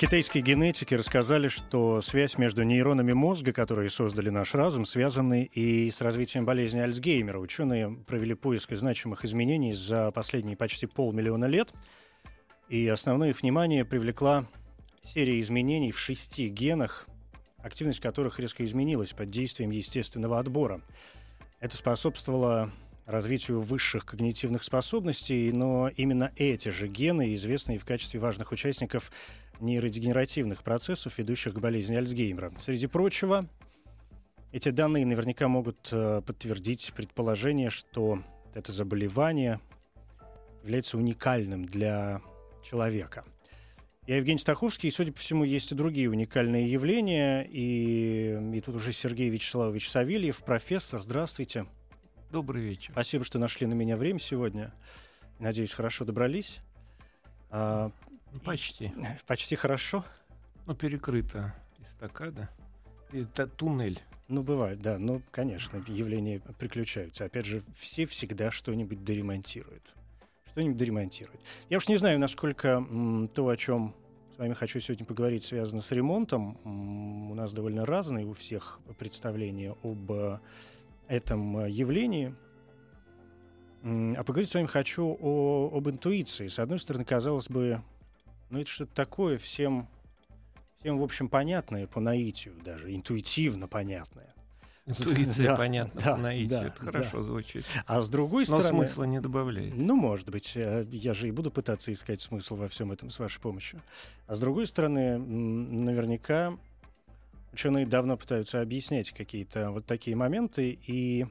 Китайские генетики рассказали, что связь между нейронами мозга, которые создали наш разум, связаны и с развитием болезни Альцгеймера. Ученые провели поиск значимых изменений за последние почти полмиллиона лет, и основное их внимание привлекла серия изменений в шести генах, активность которых резко изменилась под действием естественного отбора. Это способствовало развитию высших когнитивных способностей, но именно эти же гены известны и в качестве важных участников нейродегенеративных процессов, ведущих к болезни Альцгеймера. Среди прочего, эти данные наверняка могут э, подтвердить предположение, что это заболевание является уникальным для человека. Я Евгений Стаховский, и, судя по всему, есть и другие уникальные явления. И, и тут уже Сергей Вячеславович Савельев, профессор. Здравствуйте. Добрый вечер. Спасибо, что нашли на меня время сегодня. Надеюсь, хорошо добрались. А, Почти. Почти хорошо. Ну, перекрыто эстакада. Это туннель. Ну, бывает, да. Ну, конечно, явления приключаются. Опять же, все всегда что-нибудь доремонтируют. Что-нибудь доремонтируют. Я уж не знаю, насколько то, о чем с вами хочу сегодня поговорить, связано с ремонтом. М, у нас довольно разные у всех представления об э, этом э, явлении. А поговорить с вами хочу о, об интуиции. С одной стороны, казалось бы, ну, это что-то такое всем, всем, в общем, понятное по наитию даже, интуитивно понятное. Интуиция Да, понятна да, по наитию. да, это хорошо звучит. А с другой Но стороны... смысла не добавляет. Ну, может быть, э, я же и буду пытаться искать смысл во всем этом с вашей помощью. А с другой стороны, наверняка ученые давно пытаются объяснять какие-то вот такие моменты и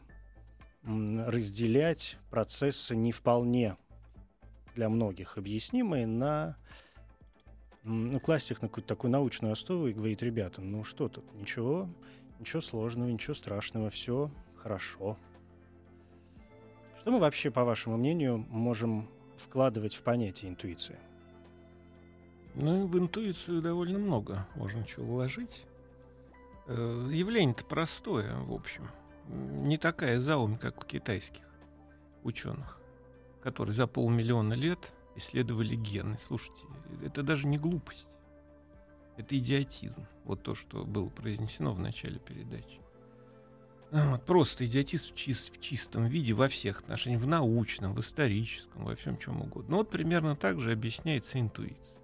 разделять процессы не вполне для многих объяснимые на класть их на какую-то такую научную основу и говорить ребятам, ну что тут, ничего, ничего сложного, ничего страшного, все хорошо. Что мы вообще, по вашему мнению, можем вкладывать в понятие интуиции? Ну, в интуицию довольно много можно чего вложить. Э, Явление-то простое, в общем. Не такая заумь, как у китайских ученых, которые за полмиллиона лет исследовали гены. Слушайте, это даже не глупость. Это идиотизм. Вот то, что было произнесено в начале передачи. А, Вот, просто идиотизм в, чис- в чистом виде во всех отношениях, в научном, в историческом, во всем чем угодно. Ну вот примерно так же объясняется интуиция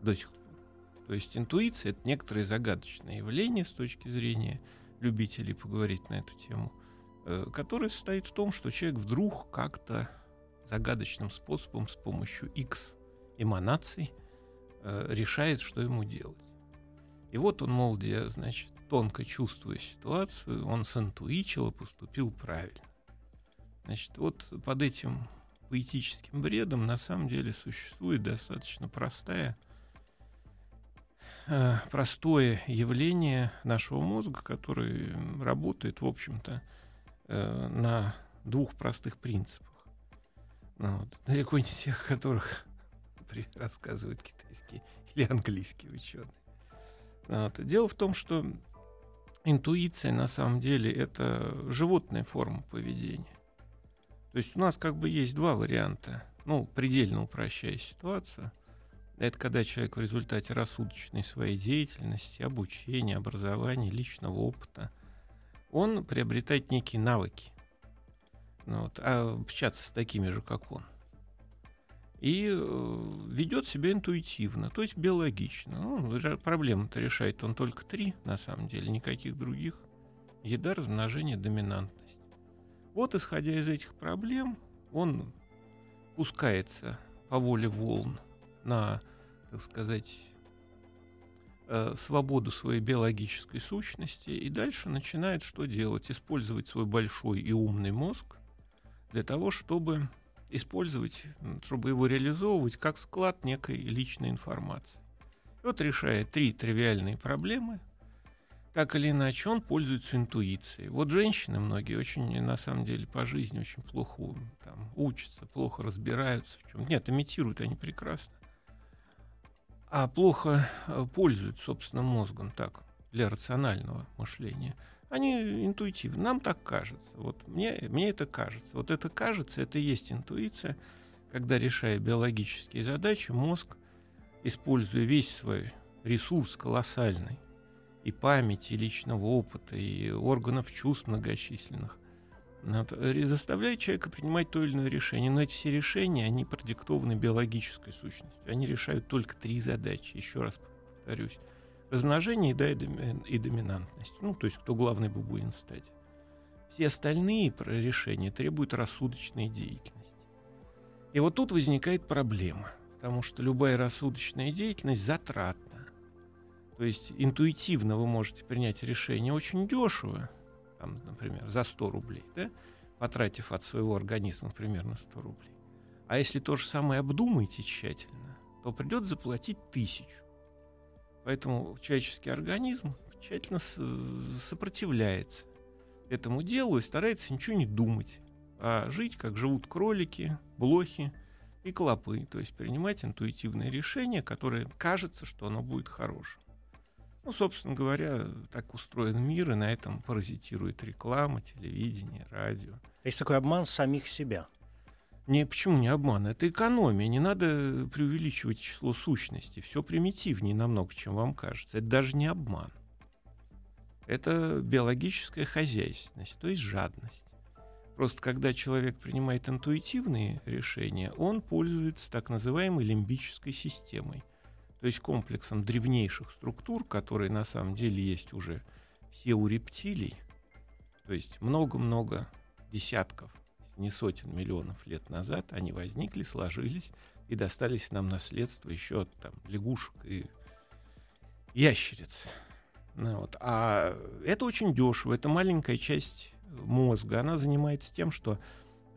до сих пор. То есть интуиция — это некоторое загадочное явление с точки зрения любителей поговорить на эту тему, э, которое состоит в том, что человек вдруг как-то загадочным способом с помощью X эманаций э, решает, что ему делать. И вот он, мол, где, значит, тонко чувствуя ситуацию, он синтуичил и поступил правильно. Значит, вот под этим поэтическим бредом на самом деле существует достаточно простая э, простое явление нашего мозга, который работает, в общем-то, э, на двух простых принципах. Вот. Далеко не тех, которых рассказывают китайские или английские ученые. Вот. Дело в том, что интуиция на самом деле это животная форма поведения. То есть у нас как бы есть два варианта. Ну, предельно упрощая ситуацию. Это когда человек в результате рассудочной своей деятельности, обучения, образования, личного опыта, он приобретает некие навыки. Ну, вот, а общаться с такими же, как он. И э, ведет себя интуитивно, то есть биологично. Ну, проблемы-то решает он только три, на самом деле, никаких других. Еда, размножение, доминантность. Вот, исходя из этих проблем, он пускается по воле волн на, так сказать, э, свободу своей биологической сущности и дальше начинает что делать? Использовать свой большой и умный мозг для того, чтобы использовать, чтобы его реализовывать как склад некой личной информации. Вот решая три тривиальные проблемы, так или иначе он пользуется интуицией. Вот женщины многие очень, на самом деле, по жизни очень плохо там, учатся, плохо разбираются в чем. Нет, имитируют они прекрасно. А плохо э, пользуются собственным мозгом так, для рационального мышления. Они интуитивны. Нам так кажется. Вот мне, мне это кажется. Вот это кажется, это и есть интуиция, когда, решая биологические задачи, мозг, используя весь свой ресурс колоссальный, и памяти, и личного опыта, и органов чувств многочисленных. Заставляет человека принимать то или иное решение. Но эти все решения, они продиктованы биологической сущностью. Они решают только три задачи, еще раз повторюсь. Размножение, еда и доминантность. Ну, то есть, кто главный бабуин в стаде. Все остальные решения требуют рассудочной деятельности. И вот тут возникает проблема, потому что любая рассудочная деятельность затратна. То есть интуитивно вы можете принять решение очень дешево, там, например, за 100 рублей, да, потратив от своего организма примерно 100 рублей. А если то же самое обдумаете тщательно, то придется заплатить тысячу. Поэтому человеческий организм тщательно сопротивляется этому делу и старается ничего не думать, а жить, как живут кролики, блохи и клопы, то есть принимать интуитивные решения, которые кажется, что оно будет хорошим. Ну, собственно говоря, так устроен мир, и на этом паразитирует реклама, телевидение, радио. Есть такой обман самих себя. Не, почему не обман? Это экономия. Не надо преувеличивать число сущностей. Все примитивнее намного, чем вам кажется. Это даже не обман. Это биологическая хозяйственность, то есть жадность. Просто когда человек принимает интуитивные решения, он пользуется так называемой лимбической системой – то есть комплексом древнейших структур, которые на самом деле есть уже все у рептилий, то есть много-много десятков, не сотен миллионов лет назад они возникли, сложились и достались нам наследство еще от там, лягушек и ящериц. Ну, вот. А это очень дешево, это маленькая часть мозга, она занимается тем, что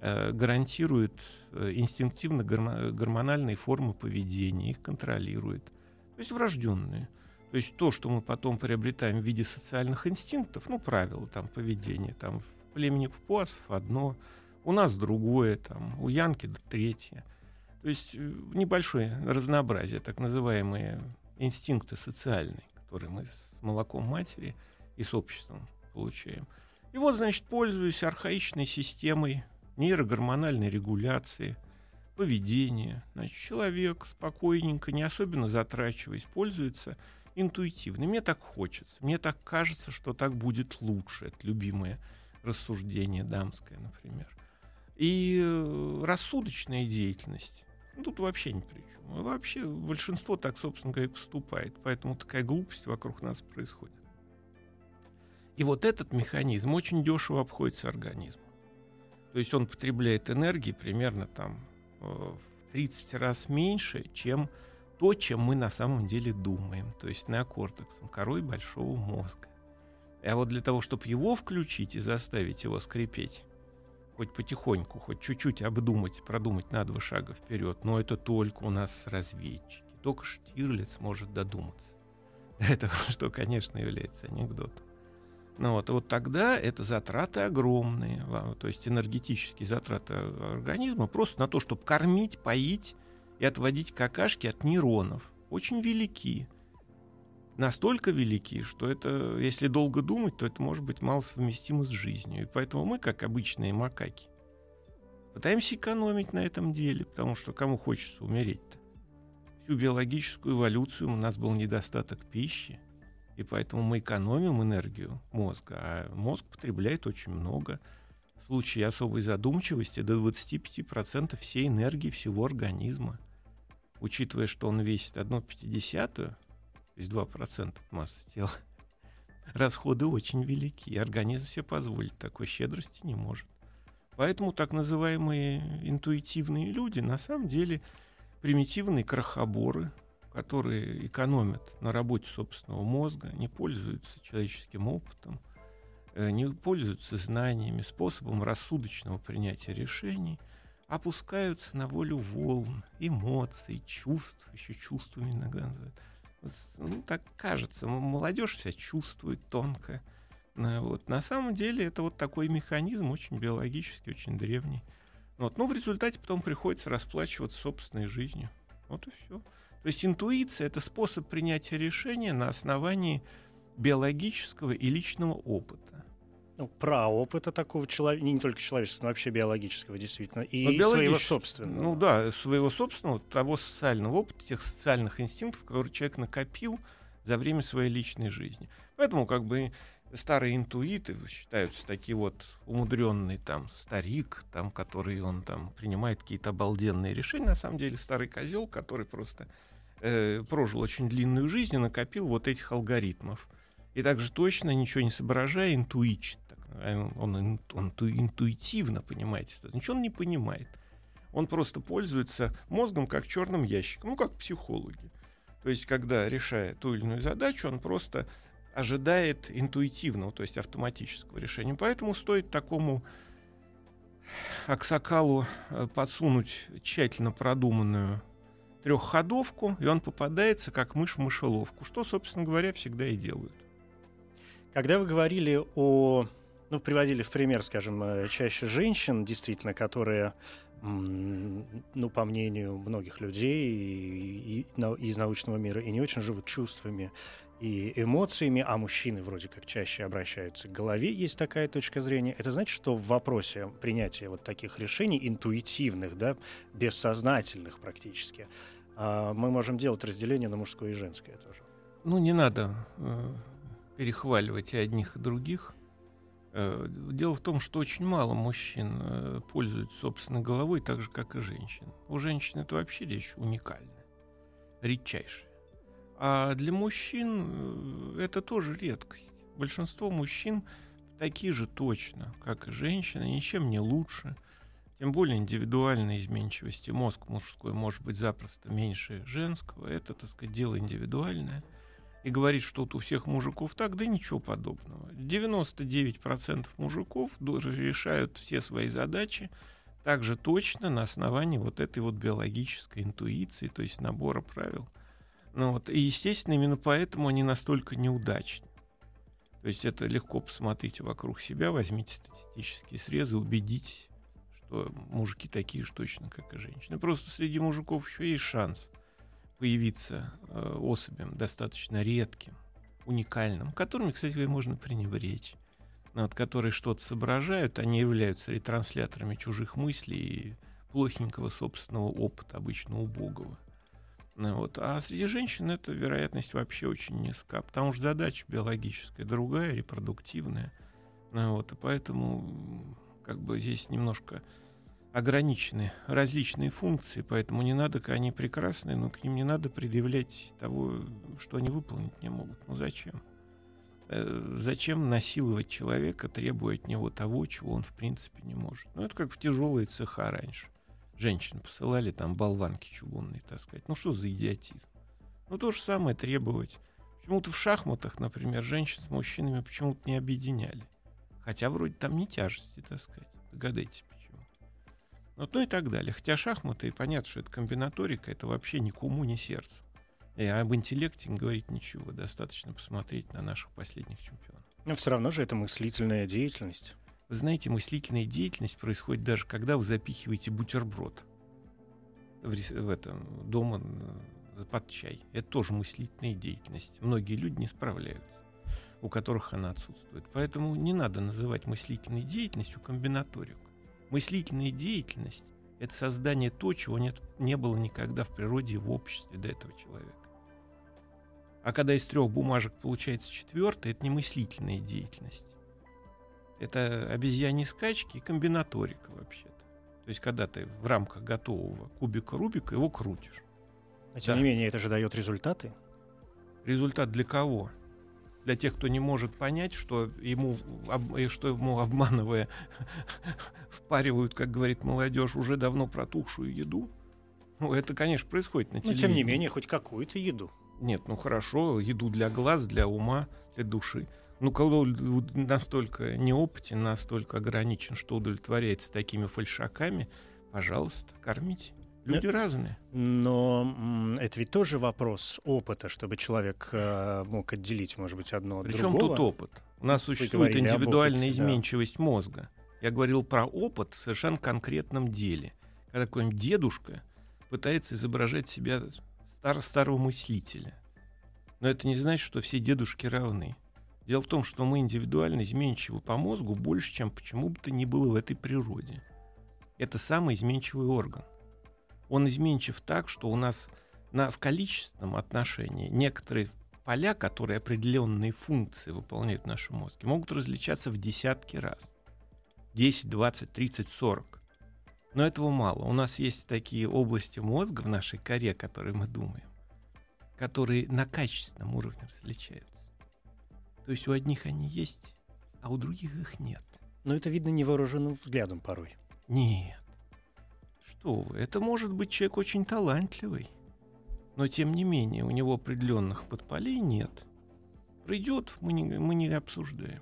э, гарантирует э, инстинктивно-гормональные формы поведения, их контролирует. То есть врожденные. То есть то, что мы потом приобретаем в виде социальных инстинктов, ну, правила там поведения, там в племени папуасов одно, у нас другое, там, у Янки третье. То есть э, небольшое разнообразие, так называемые инстинкты социальные, которые мы с молоком матери и с обществом получаем. И вот, значит, пользуясь архаичной системой нейрогормональной регуляции, поведения. Значит, человек спокойненько, не особенно затрачиваясь, пользуется интуитивно. Мне так хочется, мне так кажется, что так будет лучше. Это любимое рассуждение дамское, например. И э, рассудочная деятельность ну, тут вообще ни при чем. Вообще большинство так, собственно говоря, поступает. Поэтому такая глупость вокруг нас происходит. И вот этот механизм очень дешево обходится организму. То есть он потребляет энергии примерно там э, в 30 раз меньше, чем то, чем мы на самом деле думаем, то есть неокортексом, корой большого мозга. А вот для того, чтобы его включить и заставить его скрипеть, хоть потихоньку, хоть чуть-чуть обдумать, продумать на два шага вперед, но это только у нас разведчики. Только Штирлиц может додуматься. Это что, конечно, является анекдотом. Ну вот, вот тогда это затраты огромные, то есть энергетические затраты организма просто на то, чтобы кормить, поить и отводить какашки от нейронов. Очень велики. Настолько велики, что это, если долго думать, то это может быть мало совместимо с жизнью. И поэтому мы, как обычные макаки, пытаемся экономить на этом деле, потому что кому хочется умереть-то? Всю биологическую эволюцию у нас был недостаток пищи, и поэтому мы экономим энергию мозга, а мозг потребляет очень много. В случае особой задумчивости до 25% всей энергии всего организма. Учитывая, что он весит 1,5, то есть 2% от массы тела, расходы очень велики. И организм себе позволить такой щедрости не может. Поэтому так называемые интуитивные люди на самом деле примитивные крохоборы, которые экономят на работе собственного мозга, не пользуются человеческим опытом, э, не пользуются знаниями, способом рассудочного принятия решений, опускаются на волю волн, эмоций, чувств, еще чувствами иногда называют, ну, так кажется, молодежь вся чувствует тонко. Э, вот. На самом деле это вот такой механизм, очень биологический, очень древний. Вот. Но в результате потом приходится расплачиваться собственной жизнью. Вот и все. То есть интуиция — это способ принятия решения на основании биологического и личного опыта. Ну, про опыта такого человека, не только человеческого, но вообще биологического, действительно, и ну, своего собственного. Ну да, своего собственного, того социального опыта, тех социальных инстинктов, которые человек накопил за время своей личной жизни. Поэтому как бы старые интуиты считаются такие вот умудренный там старик, там, который он там принимает какие-то обалденные решения. На самом деле старый козел, который просто э, прожил очень длинную жизнь и накопил вот этих алгоритмов. И также точно, ничего не соображая, интуичит. Он, он, он интуитивно, понимаете, что ничего он не понимает. Он просто пользуется мозгом как черным ящиком, ну, как психологи. То есть, когда решая ту или иную задачу, он просто ожидает интуитивного, то есть автоматического решения. Поэтому стоит такому Аксакалу э, подсунуть тщательно продуманную трехходовку, и он попадается как мышь в мышеловку, что, собственно говоря, всегда и делают. Когда вы говорили о ну, приводили в пример, скажем, э, чаще женщин, действительно, которые, ну, по мнению многих людей и, и, из научного мира, и не очень живут чувствами и эмоциями, а мужчины вроде как чаще обращаются к голове, есть такая точка зрения. Это значит, что в вопросе принятия вот таких решений, интуитивных, да, бессознательных практически, а, мы можем делать разделение на мужское и женское тоже. Ну, не надо э, перехваливать и одних, и других. Э, дело в том, что очень мало мужчин э, пользуются собственной головой, так же, как и женщин. У женщин это вообще вещь уникальная, редчайшая. А для мужчин э, это тоже редкость. Большинство мужчин такие же точно, как и женщины, ничем не лучше. Тем более индивидуальной изменчивости мозг мужской может быть запросто меньше женского. Это, так сказать, дело индивидуальное – и говорить, что вот у всех мужиков так, да ничего подобного. 99% мужиков решают все свои задачи также точно на основании вот этой вот биологической интуиции, то есть набора правил. Ну вот, и, естественно, именно поэтому они настолько неудачны. То есть это легко посмотрите вокруг себя, возьмите статистические срезы, убедитесь, что мужики такие же точно, как и женщины. Просто среди мужиков еще есть шанс появиться э, особям достаточно редким, уникальным, которыми, кстати, можно пренебречь, но вот, которые что-то соображают, они являются ретрансляторами чужих мыслей и плохенького собственного опыта, обычно убогого. Ну, вот. А среди женщин эта вероятность вообще очень низка, потому что задача биологическая другая, репродуктивная. Ну, вот. И поэтому как бы здесь немножко ограничены различные функции, поэтому не надо, они прекрасные, но к ним не надо предъявлять того, что они выполнить не могут. Ну зачем? Э, зачем насиловать человека, требуя от него того, чего он в принципе не может? Ну это как в тяжелые цеха раньше. Женщин посылали там болванки чугунные таскать. Ну что за идиотизм? Ну то же самое требовать. Почему-то в шахматах, например, женщин с мужчинами почему-то не объединяли. Хотя вроде там не тяжести таскать. Догадайтесь, вот, ну и так далее. Хотя шахматы, и понятно, что это комбинаторика, это вообще ни к уму, ни сердцу. И об интеллекте не говорить ничего. Достаточно посмотреть на наших последних чемпионов. Но все равно же это мыслительная деятельность. Вы знаете, мыслительная деятельность происходит даже когда вы запихиваете бутерброд в, в этом дома под чай. Это тоже мыслительная деятельность. Многие люди не справляются, у которых она отсутствует. Поэтому не надо называть мыслительной деятельностью комбинаторику. Мыслительная деятельность — это создание то, чего нет, не было никогда в природе и в обществе до этого человека. А когда из трех бумажек получается четвертая, это не мыслительная деятельность. Это обезьяньи скачки и комбинаторика вообще-то. То есть, когда ты в рамках готового кубика Рубика его крутишь. А тем да. не менее, это же дает результаты. Результат для кого? Для тех, кто не может понять, что ему, что ему обманывая впаривают, как говорит молодежь, уже давно протухшую еду. Ну, это, конечно, происходит на телевидении. Но, тем не менее, хоть какую-то еду. Нет, ну хорошо, еду для глаз, для ума, для души. Ну, кто настолько неопытен, настолько ограничен, что удовлетворяется такими фальшаками, пожалуйста, кормите. Люди да. разные. Но это ведь тоже вопрос опыта, чтобы человек э, мог отделить, может быть, одно от Причем другого. тут опыт? У нас Вы существует индивидуальная опыте, изменчивость да. мозга. Я говорил про опыт в совершенно конкретном деле. Когда какой-нибудь дедушка пытается изображать себя стар старого мыслителя. Но это не значит, что все дедушки равны. Дело в том, что мы индивидуально изменчивы по мозгу больше, чем почему бы то ни было в этой природе. Это самый изменчивый орган. Он изменчив так, что у нас на, в количественном отношении некоторые поля, которые определенные функции выполняют в нашем мозге, могут различаться в десятки раз. 10, 20, 30, 40. Но этого мало. У нас есть такие области мозга в нашей коре, которые мы думаем, которые на качественном уровне различаются. То есть у одних они есть, а у других их нет. Но это видно невооруженным взглядом порой. Нет. Что вы, это может быть человек очень талантливый, но тем не менее у него определенных подполей нет. Придет, мы не, мы не обсуждаем.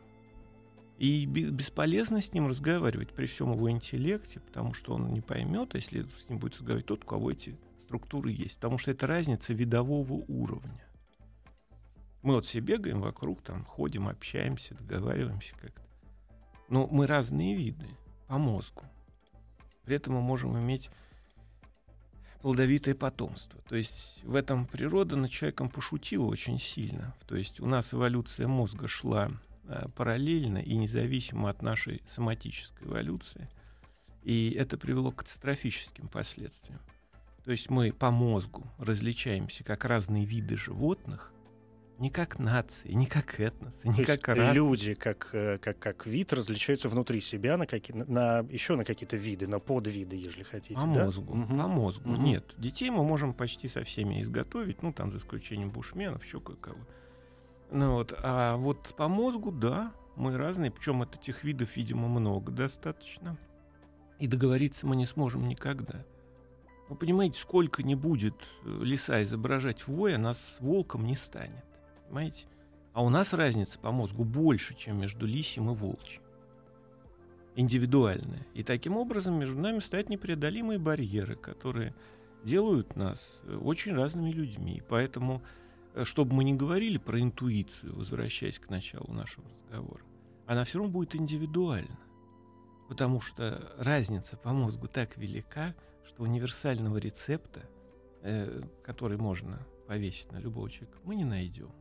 И бесполезно с ним разговаривать при всем его интеллекте, потому что он не поймет, а если с ним будет разговаривать тот, у кого эти структуры есть. Потому что это разница видового уровня. Мы вот все бегаем вокруг, там ходим, общаемся, договариваемся как-то. Но мы разные виды по мозгу. При этом мы можем иметь плодовитое потомство. То есть в этом природа над человеком пошутила очень сильно. То есть у нас эволюция мозга шла Э, параллельно и независимо от нашей соматической эволюции. И это привело к катастрофическим последствиям. То есть мы по мозгу различаемся как разные виды животных, не как нации, не как этнос, не То как рад... люди как, э, как, как вид различаются внутри себя на, какие, на, еще на какие-то виды, на подвиды, если хотите. По да? мозгу. Угу. По мозгу. Угу. Нет. Детей мы можем почти со всеми изготовить, ну там за исключением бушменов, еще кое-кого. Ну, вот. А вот по мозгу, да, мы разные, причем от этих видов, видимо, много достаточно. И договориться мы не сможем никогда. Вы понимаете, сколько не будет э, леса изображать воя, нас волком не станет. Понимаете? А у нас разница по мозгу больше, чем между лисим и волчьим. Индивидуальная. И таким образом между нами стоят непреодолимые барьеры, которые делают нас э, очень разными людьми. Поэтому Э, чтобы мы не говорили про интуицию, возвращаясь к началу нашего разговора, она все равно будет индивидуальна. Потому что разница по мозгу так велика, что универсального рецепта, э, который можно повесить на любого человека, мы не найдем.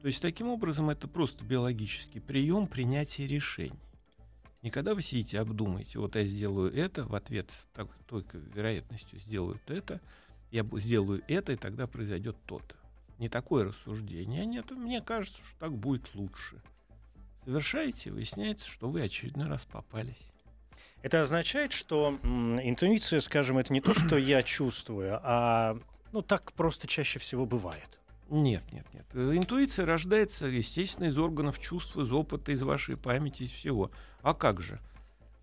То есть таким образом это просто биологический прием принятия решений. Никогда вы сидите, обдумаете, вот я сделаю это, в ответ так, только вероятностью сделаю это, я сделаю это, и тогда произойдет то-то не такое рассуждение. Нет, мне кажется, что так будет лучше. Совершаете, выясняется, что вы очередной раз попались. Это означает, что интуиция, скажем, это не то, что я чувствую, а ну так просто чаще всего бывает. Нет, нет, нет. Интуиция рождается, естественно, из органов чувств, из опыта, из вашей памяти, из всего. А как же?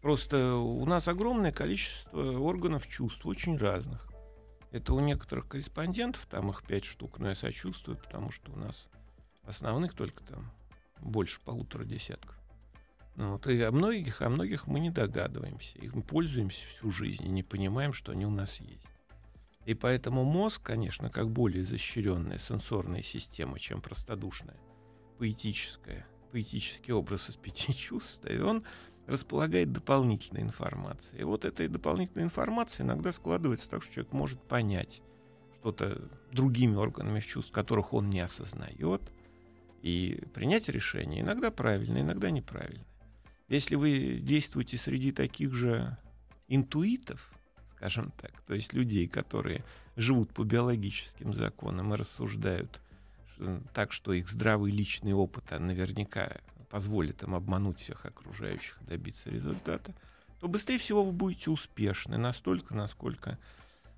Просто у нас огромное количество органов чувств, очень разных. Это у некоторых корреспондентов, там их пять штук, но я сочувствую, потому что у нас основных только там больше полутора десятков. Ну, вот, и о многих, о многих мы не догадываемся. Их мы пользуемся всю жизнь и не понимаем, что они у нас есть. И поэтому мозг, конечно, как более изощренная сенсорная система, чем простодушная, поэтическая, поэтический образ из пяти чувств, и он располагает дополнительной информацией. И вот этой дополнительной информации иногда складывается так, что человек может понять что-то другими органами чувств, которых он не осознает, и принять решение иногда правильно, иногда неправильно. Если вы действуете среди таких же интуитов, скажем так, то есть людей, которые живут по биологическим законам и рассуждают так, что их здравый личный опыт а наверняка позволит им обмануть всех окружающих и добиться результата, то быстрее всего вы будете успешны настолько, насколько,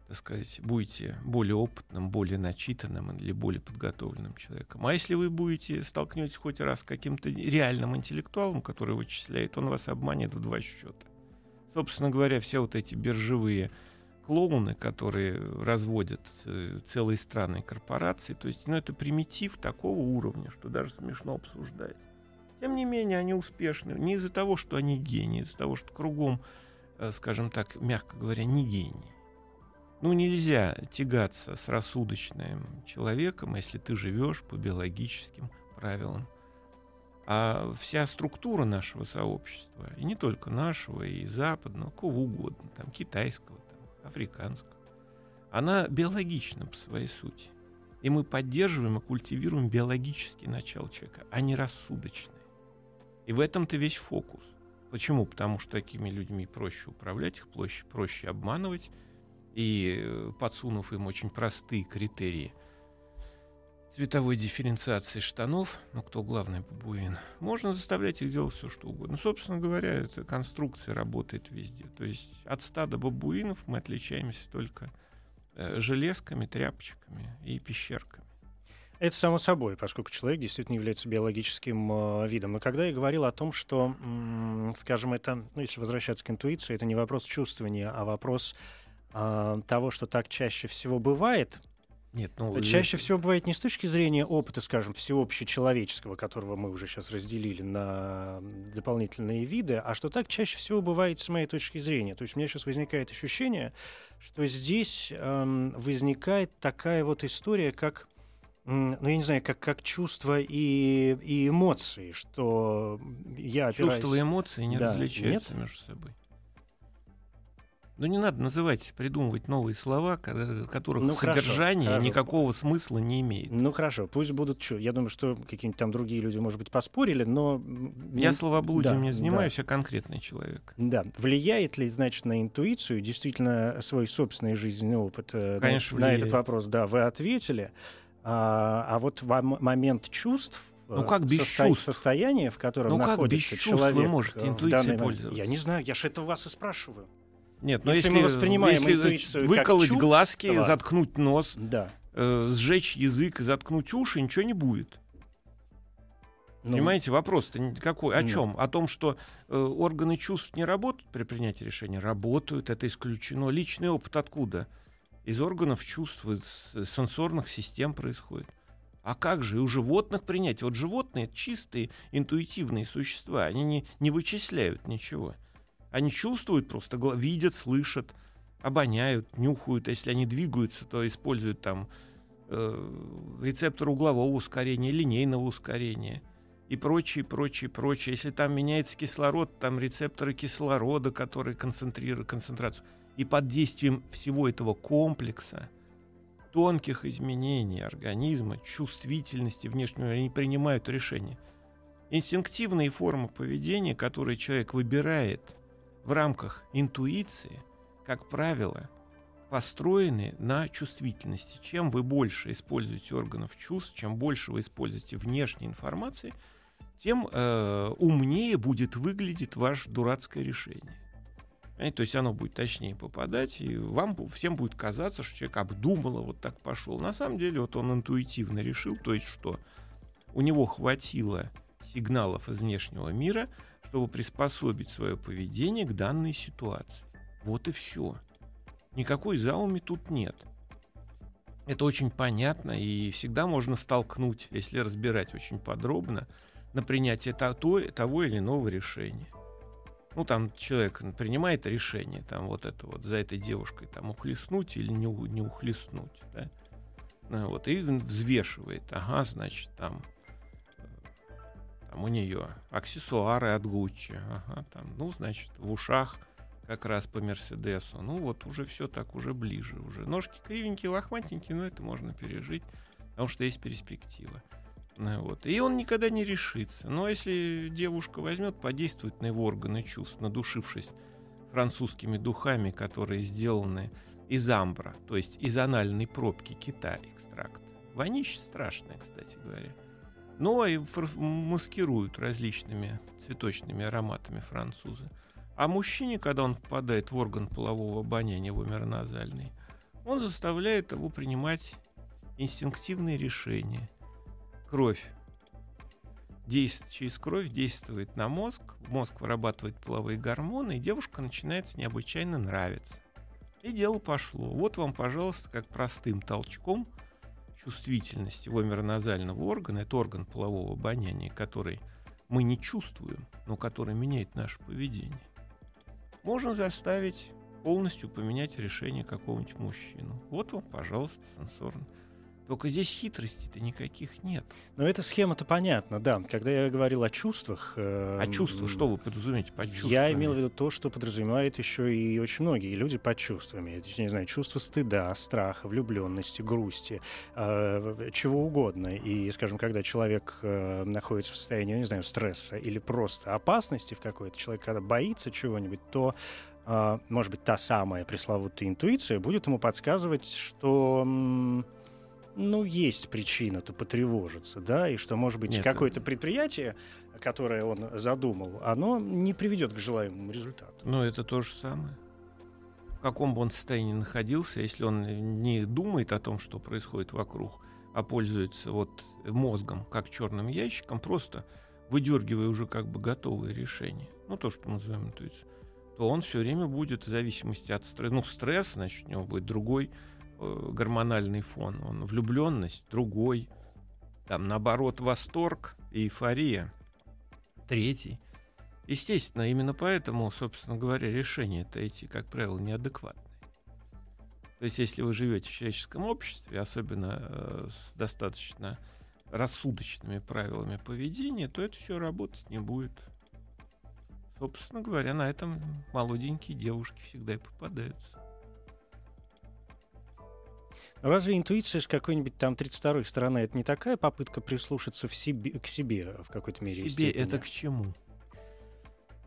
так сказать, будете более опытным, более начитанным или более подготовленным человеком. А если вы будете столкнетесь хоть раз с каким-то реальным интеллектуалом, который вычисляет, он вас обманет в два счета. Собственно говоря, все вот эти биржевые клоуны, которые разводят э, целые страны корпорации, то есть, ну, это примитив такого уровня, что даже смешно обсуждать. Тем не менее, они успешны. Не из-за того, что они гении, из-за того, что кругом, э, скажем так, мягко говоря, не гении. Ну, нельзя тягаться с рассудочным человеком, если ты живешь по биологическим правилам. А вся структура нашего сообщества, и не только нашего, и западного, кого угодно, там, китайского, там, африканского, она биологична по своей сути. И мы поддерживаем и культивируем биологический начало человека, а не рассудочные. И в этом-то весь фокус. Почему? Потому что такими людьми проще управлять, их проще, проще обманывать, и э, подсунув им очень простые критерии цветовой дифференциации штанов, ну кто главный бабуин, можно заставлять их делать все, что угодно. Ну, собственно говоря, эта конструкция работает везде. То есть от стада бабуинов мы отличаемся только э, железками, тряпочками и пещерками. Это само собой, поскольку человек действительно является биологическим э, видом. И когда я говорил о том, что, м- скажем, это, ну, если возвращаться к интуиции, это не вопрос чувствования, а вопрос э, того, что так чаще всего бывает. Нет, ну, чаще всего бывает не с точки зрения опыта, скажем, всеобщечеловеческого, которого мы уже сейчас разделили на дополнительные виды, а что так чаще всего бывает с моей точки зрения. То есть у меня сейчас возникает ощущение, что здесь э, возникает такая вот история, как ну, я не знаю, как, как чувства и, и эмоции, что я опираюсь... Чувства и эмоции не Да. различаются Нет? между собой. Ну, не надо называть, придумывать новые слова, ко- которых Ну, хорошо, содержание хорошо. никакого смысла не имеет. Ну хорошо, пусть будут чу. Я думаю, что какие-нибудь там другие люди, может быть, поспорили, но... Я словоблудием да, не да. занимаюсь, а конкретный человек. Да. Влияет ли, значит, на интуицию действительно свой собственный жизненный опыт? Э, на- Конечно, на, этот влияет. вопрос, да, вы ответили. А, а вот вам- момент чувств, Ну, э, как без состо- чувств? состояние, в котором Ну, как находится без чувств вы человек можете э, интуицией данный пользоваться? Я не знаю, я же это вас и спрашиваю. Нет, но Если если, мы воспринимаем если интуицию как выколоть чувство- глазки, заткнуть нос, Да. э, сжечь язык и заткнуть уши, ничего не будет. Ну, Понимаете, вопрос-то какой? О Ну. чем? О том, что э, органы чувств не работают при принятии решения? Работают, это исключено. Личный опыт откуда? Из органов чувств, из э, сенсорных систем происходит. А как же? И у животных принятие. Вот животные — чистые интуитивные существа. Они не, не вычисляют ничего. Они чувствуют просто, видят, слышат, обоняют, нюхают. Если они двигаются, то используют там э, рецепторы углового ускорения, линейного ускорения и прочее, прочее, прочее. Если там меняется кислород, там рецепторы кислорода, которые концентрируют концентрацию. И под действием всего этого комплекса тонких изменений организма, чувствительности внешнего, они принимают решения. Инстинктивные формы поведения, которые человек выбирает в рамках интуиции, как правило, построены на чувствительности. Чем вы больше используете органов чувств, чем больше вы используете внешней информации, тем э, умнее будет выглядеть ваше дурацкое решение. То есть оно будет точнее попадать, и вам всем будет казаться, что человек обдумал, вот так пошел. На самом деле вот он интуитивно решил, то есть что у него хватило сигналов из внешнего мира, чтобы приспособить свое поведение к данной ситуации. Вот и все. Никакой зауми тут нет. Это очень понятно, и всегда можно столкнуть, если разбирать очень подробно, на принятие то- то- того или иного решения. Ну, там человек принимает решение, там вот это вот за этой девушкой там ухлестнуть или не, не ухлестнуть, да? Ну, вот, и взвешивает, ага, значит, там, там у нее аксессуары от Гуччи, ага, там, ну, значит, в ушах как раз по Мерседесу. Ну, вот уже все так, уже ближе. Уже ножки кривенькие, лохматенькие, но это можно пережить, потому что есть перспектива. Ну, вот. И он никогда не решится. Но если девушка возьмет, подействует на его органы чувств, надушившись французскими духами, которые сделаны из амбра, то есть из анальной пробки кита экстракт. Вонище страшное, кстати говоря. Но и фор- маскируют различными цветочными ароматами французы. А мужчине, когда он попадает в орган полового обоняния, в умероназальный, он заставляет его принимать инстинктивные решения. Кровь. Действ- через кровь действует на мозг, мозг вырабатывает половые гормоны, и девушка начинает с необычайно нравиться. И дело пошло. Вот вам, пожалуйста, как простым толчком чувствительности вомероназального органа, это орган полового обоняния, который мы не чувствуем, но который меняет наше поведение, можно заставить полностью поменять решение какого-нибудь мужчину. Вот вам, пожалуйста, сенсорно. Только здесь хитрости-то никаких нет. Но эта схема-то понятна, да. Когда я говорил о чувствах... Э, а чувства, что вы подразумеваете под чувствами? Я имел в виду то, что подразумевает еще и очень многие люди под чувствами. Я не знаю, чувство стыда, страха, влюбленности, грусти, э, чего угодно. И, скажем, когда человек э, находится в состоянии, не знаю, стресса или просто опасности в какой-то, человек, когда боится чего-нибудь, то Uh, может быть, та самая пресловутая интуиция будет ему подсказывать, что ну, есть причина-то потревожиться, да, и что, может быть, какое-то предприятие, которое он задумал, оно не приведет к желаемому результату. Ну, это то же самое. В каком бы он состоянии находился, если он не думает о том, что происходит вокруг, а пользуется вот мозгом как черным ящиком, просто выдергивая уже как бы готовые решения, ну, то, что мы называем интуицией, то он все время будет в зависимости от стресса. Ну, стресс, значит, у него будет другой Э, гормональный фон. Он влюбленность, другой. Там, наоборот, восторг и эйфория. Третий. Естественно, именно поэтому, собственно говоря, решения-то эти, как правило, неадекватные. То есть, если вы живете в человеческом обществе, особенно э, с достаточно рассудочными правилами поведения, то это все работать не будет. Собственно говоря, на этом молоденькие девушки всегда и попадаются. Разве интуиция с какой-нибудь там 32-й стороны это не такая попытка прислушаться в себе, к себе в какой-то мере? К себе это к чему?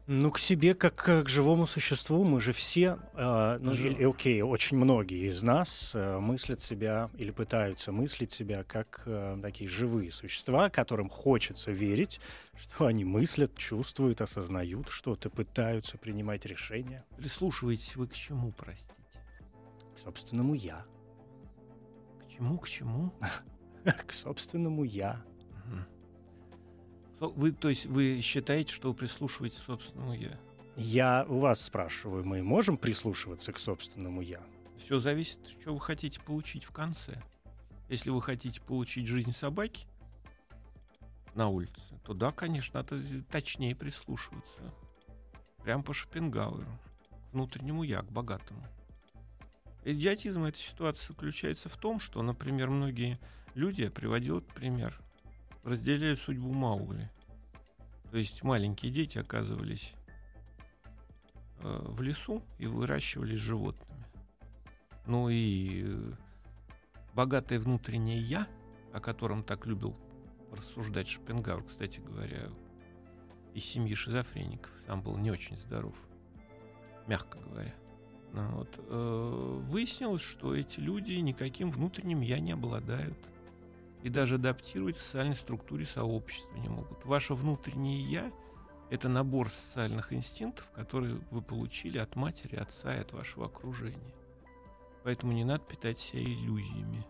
Ну, к себе как к живому существу. Мы же все, э, ну, или, окей, очень многие из нас э, мыслят себя или пытаются мыслить себя как э, такие живые существа, которым хочется верить, что они мыслят, чувствуют, осознают что-то, пытаются принимать решения. Прислушиваетесь вы к чему, простите? К собственному «я» чему, к чему? К собственному «я». Вы, то есть вы считаете, что вы прислушиваетесь к собственному «я»? Я у вас спрашиваю, мы можем прислушиваться к собственному «я»? Все зависит, что вы хотите получить в конце. Если вы хотите получить жизнь собаки на улице, то да, конечно, надо точнее прислушиваться. Прям по Шопенгауэру. К внутреннему «я», к богатому. Идиотизм этой ситуации заключается в том, что, например, многие люди, я приводил этот пример, разделяют судьбу Маугли. То есть маленькие дети оказывались э, в лесу и выращивались животными. Ну и э, богатое внутреннее «я», о котором так любил рассуждать Шопенгауэр, кстати говоря, из семьи шизофреников. Сам был не очень здоров, мягко говоря. Ну вот. Э, выяснилось, что эти люди никаким внутренним я не обладают. И даже адаптировать в социальной структуре сообщества не могут. Ваше внутреннее я — это набор социальных инстинктов, которые вы получили от матери, отца и от вашего окружения. Поэтому не надо питать себя иллюзиями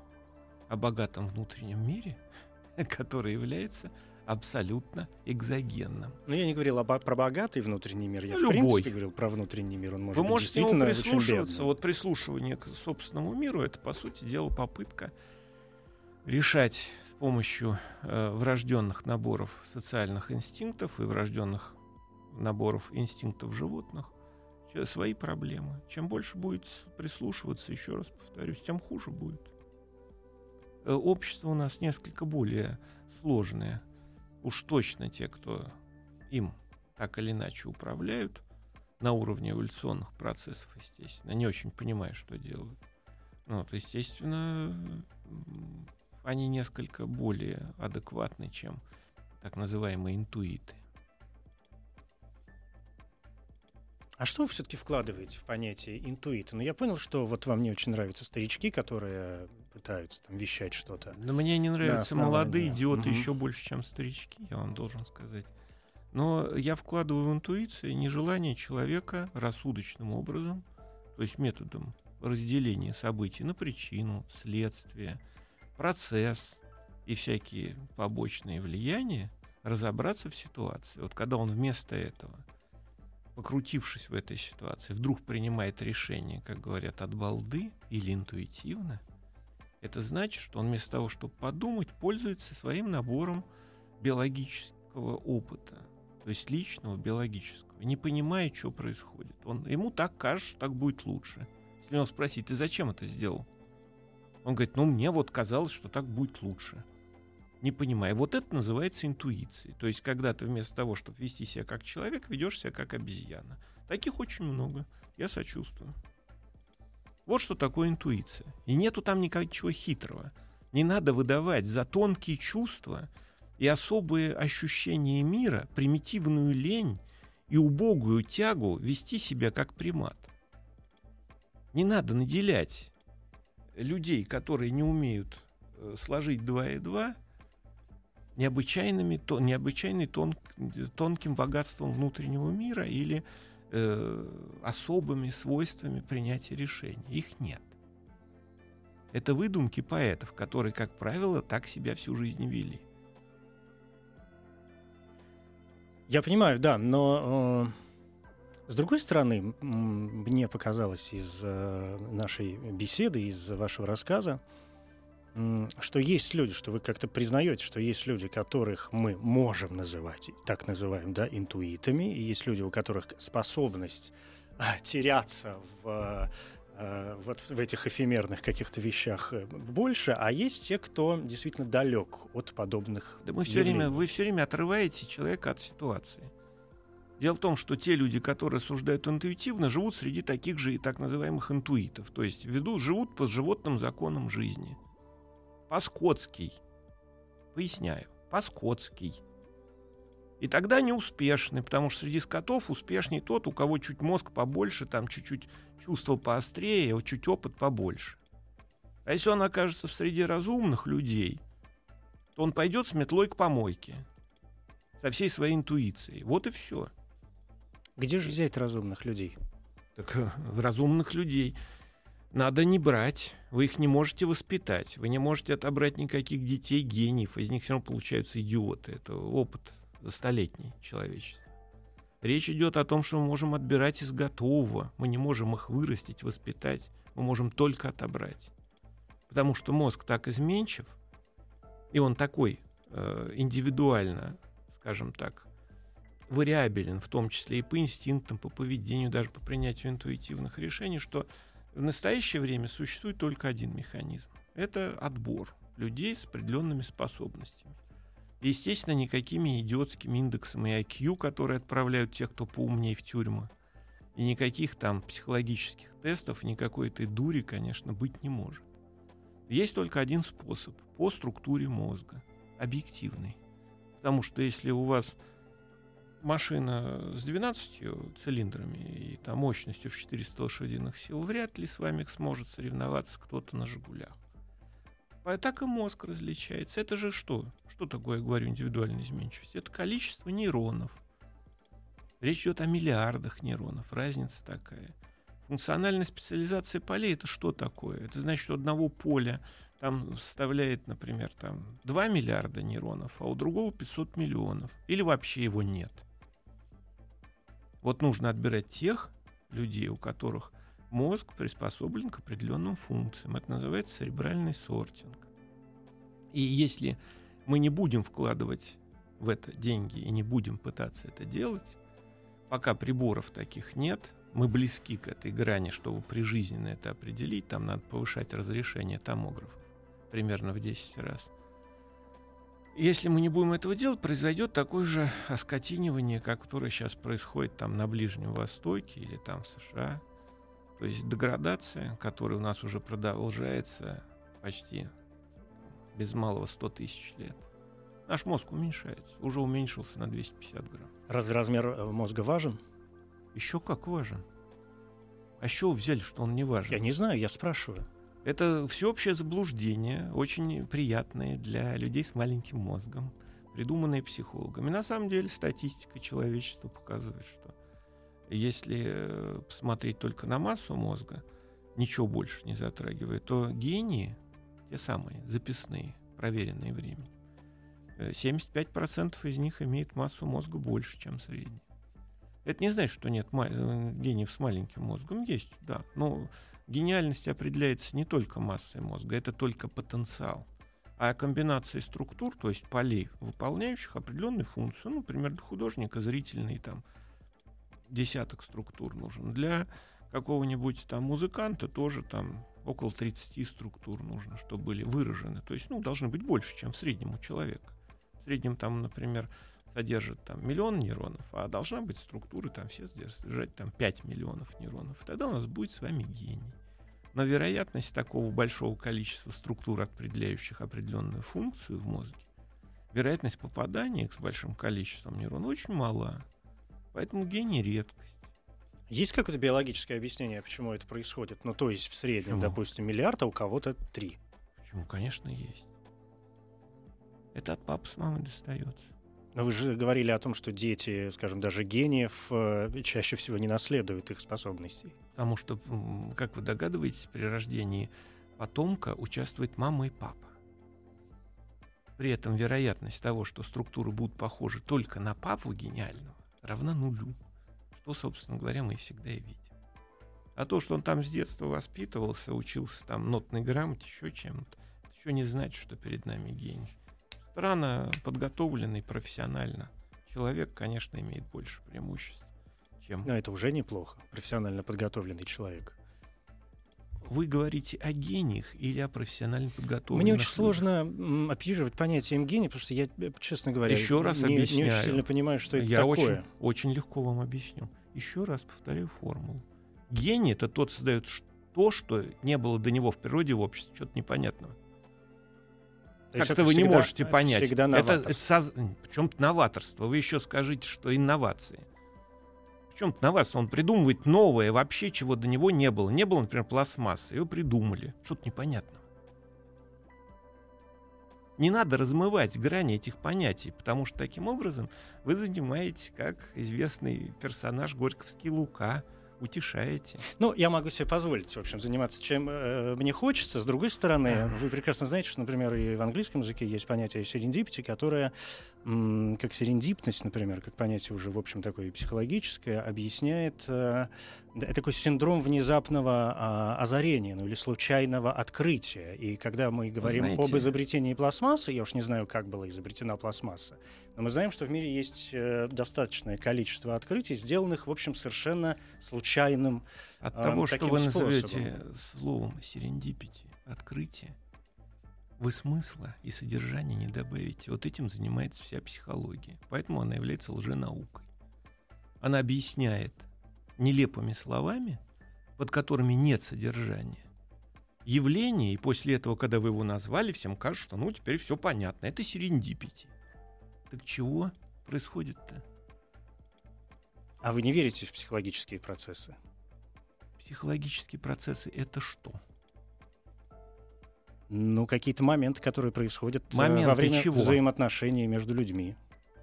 о богатом внутреннем мире, который является абсолютно экзогенным. Но я не говорил об, про богатый внутренний мир, я ну, в любой. принципе говорил про внутренний мир. Он может Вы быть можете ему прислушиваться. Вот прислушивание к собственному миру это, по сути дела, попытка решать с помощью э, врожденных наборов социальных инстинктов и врожденных наборов инстинктов животных свои проблемы. Чем больше будет прислушиваться, еще раз повторюсь, тем хуже будет. Э, общество у нас несколько более сложное уж точно те, кто им так или иначе управляют на уровне эволюционных процессов, естественно, не очень понимая, что делают. Ну, вот, естественно, они несколько более адекватны, чем так называемые интуиты. А что вы все-таки вкладываете в понятие интуита? Ну, я понял, что вот вам не очень нравятся старички, которые пытаются там вещать что-то. Но мне не нравятся молодые идиоты угу. еще больше, чем старички, я вам должен сказать. Но я вкладываю в интуицию нежелание человека рассудочным образом, то есть методом разделения событий на причину, следствие, процесс и всякие побочные влияния, разобраться в ситуации. Вот когда он вместо этого – покрутившись в этой ситуации, вдруг принимает решение, как говорят, от балды или интуитивно, это значит, что он вместо того, чтобы подумать, пользуется своим набором биологического опыта. То есть личного, биологического, не понимает, что происходит. Он, ему так кажется, что так будет лучше. Если его спросить, ты зачем это сделал? Он говорит, ну мне вот казалось, что так будет лучше. Не понимая. Вот это называется интуицией. То есть, когда ты вместо того, чтобы вести себя как человек, ведешь себя как обезьяна. Таких очень много. Я сочувствую. Вот что такое интуиция. И нету там никакого хитрого. Не надо выдавать за тонкие чувства и особые ощущения мира, примитивную лень и убогую тягу вести себя как примат. Не надо наделять людей, которые не умеют э, сложить 2 и 2, необычайными, то, необычайной тон, тонким богатством внутреннего мира или э, особыми свойствами принятия решений. Их нет. Это выдумки поэтов, которые, как правило, так себя всю жизнь вели. Я понимаю, да, но э, с другой стороны, мне показалось из э, нашей беседы, из вашего рассказа, э, что есть люди, что вы как-то признаете, что есть люди, которых мы можем называть, так называем, да, интуитами, и есть люди, у которых способность э, теряться в Э, вот в этих эфемерных каких-то вещах э, больше, а есть те, кто действительно далек от подобных. Да мы все время, вы все время отрываете человека от ситуации. Дело в том, что те люди, которые рассуждают интуитивно, живут среди таких же и так называемых интуитов, то есть ведут, живут по животным законам жизни. По-скотский. Поясняю. По-скотский. И тогда неуспешный, потому что среди скотов успешней тот, у кого чуть мозг побольше, там чуть-чуть чувство поострее, вот чуть опыт побольше. А если он окажется в среде разумных людей, то он пойдет с метлой к помойке со всей своей интуицией. Вот и все. Где же взять разумных людей? Так э, разумных людей надо не брать. Вы их не можете воспитать. Вы не можете отобрать никаких детей гениев. Из них все равно получаются идиоты. Это опыт столетний человечества. Речь идет о том, что мы можем отбирать из готового. Мы не можем их вырастить, воспитать. Мы можем только отобрать. Потому что мозг так изменчив, и он такой э, индивидуально, скажем так, вариабелен, в том числе и по инстинктам, по поведению, даже по принятию интуитивных решений, что в настоящее время существует только один механизм. Это отбор людей с определенными способностями. Естественно, никакими идиотскими индексами IQ, которые отправляют тех, кто поумнее в тюрьму. И никаких там психологических тестов, никакой этой дури, конечно, быть не может. Есть только один способ по структуре мозга. Объективный. Потому что если у вас машина с 12 цилиндрами и там мощностью в 400 лошадиных сил, вряд ли с вами сможет соревноваться кто-то на «Жигулях». А так и мозг различается. Это же что? Что такое, я говорю, индивидуальная изменчивость? Это количество нейронов. Речь идет о миллиардах нейронов. Разница такая. Функциональная специализация полей это что такое? Это значит, что одного поля там составляет, например, там 2 миллиарда нейронов, а у другого 500 миллионов. Или вообще его нет. Вот нужно отбирать тех людей, у которых мозг приспособлен к определенным функциям. Это называется церебральный сортинг. И если мы не будем вкладывать в это деньги и не будем пытаться это делать, пока приборов таких нет, мы близки к этой грани, чтобы прижизненно это определить, там надо повышать разрешение томографов примерно в 10 раз. Если мы не будем этого делать, произойдет такое же оскотинивание, как которое сейчас происходит там на Ближнем Востоке или там в США. То есть деградация, которая у нас уже продолжается почти без малого 100 тысяч лет. Наш мозг уменьшается, уже уменьшился на 250 грамм. Разве размер э, мозга важен? Еще как важен. А с чего взяли, что он не важен? Я не знаю, я спрашиваю. Это всеобщее заблуждение, очень приятное для людей с маленьким мозгом, придуманное психологами. На самом деле статистика человечества показывает, что если э, посмотреть только на массу мозга, ничего больше не затрагивая, то гении, те самые, записные, проверенные временем, 75% э, из них имеет массу мозга больше, чем средний. Это не значит, что нет э, гениев с маленьким мозгом. Есть, да. Но гениальность определяется не только массой мозга, это только потенциал. а комбинации структур, то есть полей, выполняющих определенную функцию. Ну, например, для художника зрительный там десяток структур нужен. Для какого-нибудь там музыканта тоже там около 30 структур нужно, чтобы были выражены. То есть, ну, должны быть больше, чем в среднем у человека. В среднем там, например, содержит там миллион нейронов, а должна быть структура там все содержать там 5 миллионов нейронов. Тогда у нас будет с вами гений. Но вероятность такого большого количества структур, определяющих определенную функцию в мозге, вероятность попадания с большим количеством нейронов очень мала. Поэтому гений редкость. Есть какое-то биологическое объяснение, почему это происходит? Ну, то есть в среднем, Почему? допустим, миллиард, а у кого-то три. Почему? Конечно, есть. Это от папы с мамой достается. Но вы же говорили о том, что дети, скажем, даже гениев э, чаще всего не наследуют их способностей. Потому что, как вы догадываетесь, при рождении потомка участвует мама и папа. При этом вероятность того, что структуры будут похожи только на папу гениального, равна нулю. Что, собственно говоря, мы всегда и видим. А то, что он там с детства воспитывался, учился там нотной грамоте, еще чем-то, еще не значит, что перед нами гений. Странно подготовленный профессионально человек, конечно, имеет больше преимуществ, чем Но это уже неплохо. Профессионально подготовленный человек. Вы говорите о гениях или о профессионально подготовленных? Мне очень сложно оперировать понятием гений, потому что я, честно говоря, Еще раз не, не объясняю. очень сильно понимаю, что это Я такое. очень, очень легко вам объясню. Еще раз повторяю формулу. Гений — это тот создает то, что не было до него в природе в обществе. Что-то непонятного. Как-то вы не всегда- можете это понять. Всегда это, новаторство. это соз... Причем новаторство. Вы еще скажите, что инновации. В чем новаторство? Он придумывает новое вообще, чего до него не было. Не было, например, пластмассы. Ее придумали. Что-то непонятного. Не надо размывать грани этих понятий, потому что таким образом вы занимаетесь, как известный персонаж Горьковский Лука, утешаете. Ну, я могу себе позволить, в общем, заниматься чем э, мне хочется. С другой стороны, вы прекрасно знаете, что, например, и в английском языке есть понятие serendipity, которое, как серендипность, например, как понятие уже, в общем, такое психологическое, объясняет э, такой синдром внезапного а, озарения, ну или случайного открытия. И когда мы говорим об знаете- изобретении пластмассы, я уж не знаю, как была изобретена пластмасса, но мы знаем, что в мире есть э, достаточное количество открытий, сделанных, в общем, совершенно случайным От А, того, что вы назовете способом. словом серендипити, открытие, вы смысла и содержания не добавите. Вот этим занимается вся психология. Поэтому она является лженаукой. Она объясняет нелепыми словами, под которыми нет содержания, явление, и после этого, когда вы его назвали, всем кажется, что ну теперь все понятно. Это серендипити. Так чего происходит-то? А вы не верите в психологические процессы? Психологические процессы это что? Ну, какие-то моменты, которые происходят э, Моменты во время чего? взаимоотношений между людьми.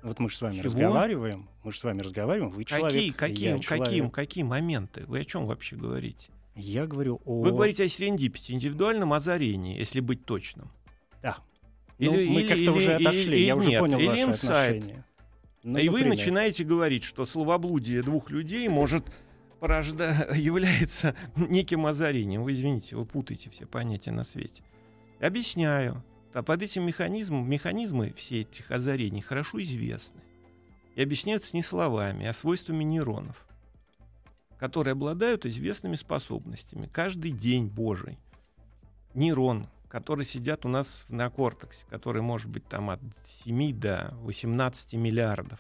Вот мы же с вами Чего? разговариваем, мы же с вами разговариваем, вы человек, Какие, я какие, человек. какие, моменты? Вы о чем вообще говорите? Я говорю о... Вы говорите о серендипити, индивидуальном озарении, если быть точным. Да. Или- ну, мы как-то уже отошли, или я уже нет, понял или ваши инсайт. отношения. Ну, и вы например. начинаете говорить, что словоблудие двух людей может порожда... является неким озарением. Вы извините, вы путаете все понятия на свете. Объясняю. А под этим механизмом, механизмы все этих озарений хорошо известны. И объясняются не словами, а свойствами нейронов, которые обладают известными способностями. Каждый день Божий нейрон, которые сидят у нас в неокортексе, который может быть там от 7 до 18 миллиардов,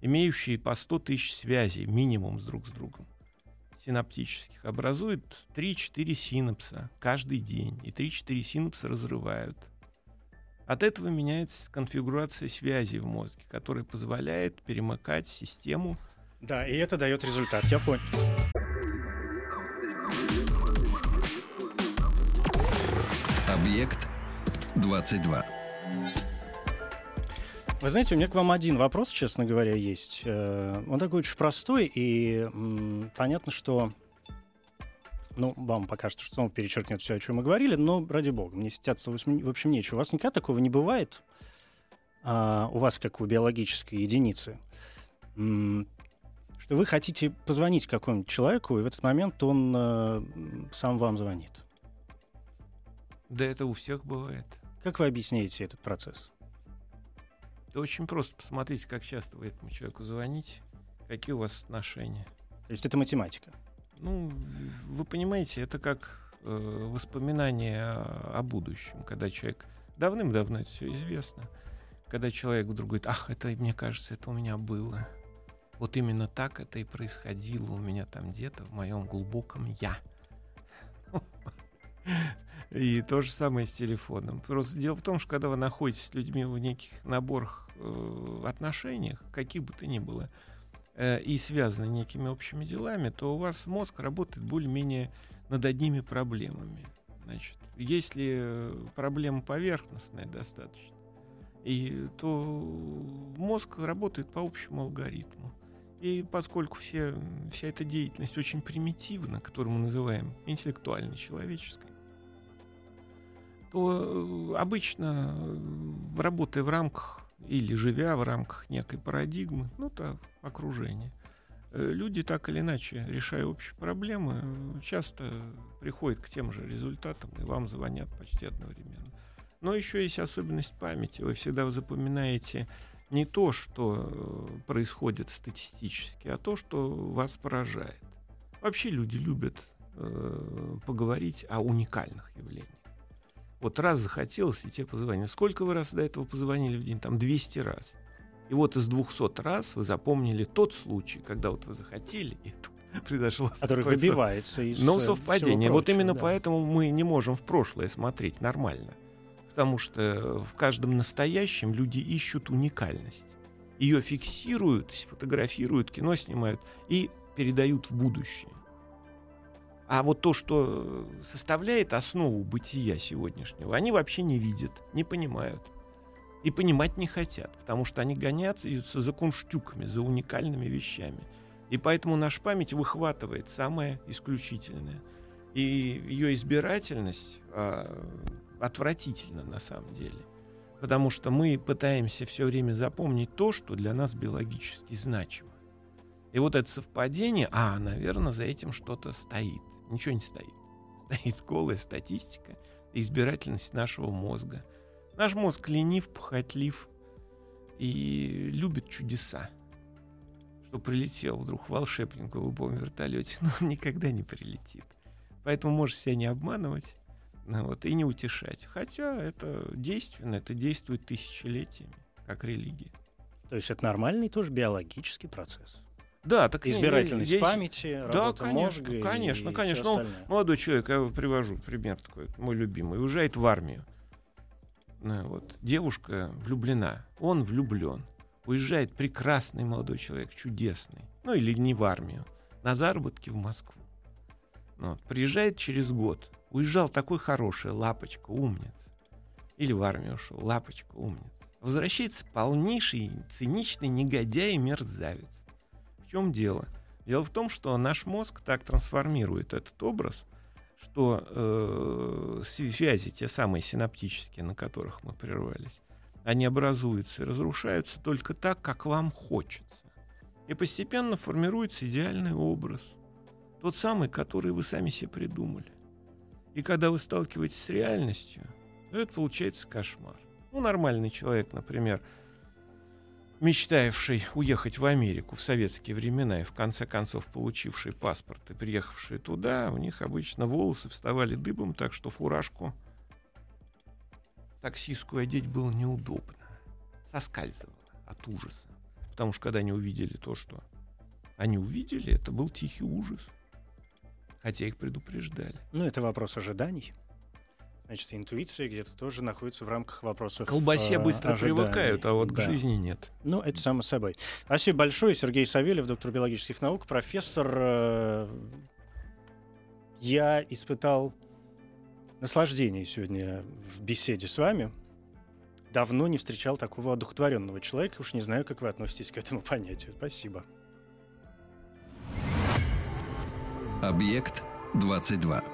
имеющие по 100 тысяч связей минимум с друг с другом синаптических, образуют 3-4 синапса каждый день, и 3-4 синапса разрывают. От этого меняется конфигурация связей в мозге, которая позволяет перемыкать систему Да, и это дает результат, я понял. Объект 22. Вы знаете, у меня к вам один вопрос, честно говоря, есть. Э, Он такой очень простой, и понятно, что ну, вам покажется, что он перечеркнет все, о чем мы говорили, но, ради бога, мне стяться, в общем, нечего. У вас никогда такого не бывает, а, у вас, как у биологической единицы, что вы хотите позвонить какому-нибудь человеку, и в этот момент он э, сам вам звонит. Да это у всех бывает. Как вы объясняете этот процесс? Это очень просто. Посмотрите, как часто вы этому человеку звоните, какие у вас отношения. То есть это математика? Ну, вы понимаете, это как э, воспоминание о, о будущем, когда человек давным-давно это все известно, когда человек вдруг говорит, ах, это, мне кажется, это у меня было. Вот именно так это и происходило у меня там где-то в моем глубоком я. И то же самое с телефоном. Просто дело в том, что когда вы находитесь с людьми в неких наборах э, отношениях, каких бы то ни было, э, и связаны некими общими делами, то у вас мозг работает более-менее над одними проблемами. Значит, если проблема поверхностная достаточно, и, то мозг работает по общему алгоритму. И поскольку все, вся эта деятельность очень примитивна, которую мы называем интеллектуальной, человеческой, то э, обычно, э, работая в рамках или живя в рамках некой парадигмы, ну так, окружения, э, люди так или иначе, решая общие проблемы, часто приходят к тем же результатам, и вам звонят почти одновременно. Но еще есть особенность памяти. Вы всегда запоминаете не то, что происходит статистически, а то, что вас поражает. Вообще люди любят э, поговорить о уникальных явлениях. Вот раз захотелось, и тебе позвонили. Сколько вы раз до этого позвонили в день? Там 200 раз. И вот из 200 раз вы запомнили тот случай, когда вот вы захотели, и тут произошло... Который выбивается из Но совпадение. Вот именно да. поэтому мы не можем в прошлое смотреть нормально. Потому что в каждом настоящем люди ищут уникальность. Ее фиксируют, фотографируют, кино снимают и передают в будущее. А вот то, что составляет основу бытия сегодняшнего, они вообще не видят, не понимают. И понимать не хотят, потому что они гонятся за кунштюками, за уникальными вещами. И поэтому наша память выхватывает самое исключительное. И ее избирательность а, отвратительна на самом деле. Потому что мы пытаемся все время запомнить то, что для нас биологически значимо. И вот это совпадение, а, наверное, за этим что-то стоит. Ничего не стоит. Стоит голая статистика, избирательность нашего мозга. Наш мозг ленив, похотлив и любит чудеса. Что прилетел вдруг волшебник в голубом вертолете, но он никогда не прилетит. Поэтому можешь себя не обманывать ну, вот, и не утешать. Хотя это действенно, это действует тысячелетиями, как религия. То есть это нормальный тоже биологический процесс. Да, так избирательность здесь... памяти, да, конечно, мозга конечно, и конечно. Ну, молодой человек, я привожу пример такой, мой любимый, уезжает в армию. Ну, вот, девушка влюблена, он влюблен. Уезжает прекрасный молодой человек, чудесный. Ну или не в армию, на заработки в Москву. Ну, вот, приезжает через год. Уезжал такой хороший, лапочка, умница. Или в армию ушел, лапочка, умница. Возвращается полнейший, циничный негодяй и мерзавец чем дело? Дело в том, что наш мозг так трансформирует этот образ, что э, связи, те самые синаптические, на которых мы прервались, они образуются и разрушаются только так, как вам хочется. И постепенно формируется идеальный образ. Тот самый, который вы сами себе придумали. И когда вы сталкиваетесь с реальностью, это получается кошмар. Ну, нормальный человек, например, мечтавший уехать в Америку в советские времена и в конце концов получивший паспорт и приехавшие туда, у них обычно волосы вставали дыбом, так что фуражку таксистскую одеть было неудобно. Соскальзывало от ужаса. Потому что когда они увидели то, что они увидели, это был тихий ужас. Хотя их предупреждали. Ну, это вопрос ожиданий. Значит, интуиция где-то тоже находится в рамках вопросов. Колбасе быстро ожиданий. привыкают, а вот да. к жизни нет. Ну, это само собой. Спасибо большое. Сергей Савельев, доктор биологических наук, профессор. Э, я испытал наслаждение сегодня в беседе с вами. Давно не встречал такого одухотворенного человека. Уж не знаю, как вы относитесь к этому понятию. Спасибо. Объект 22.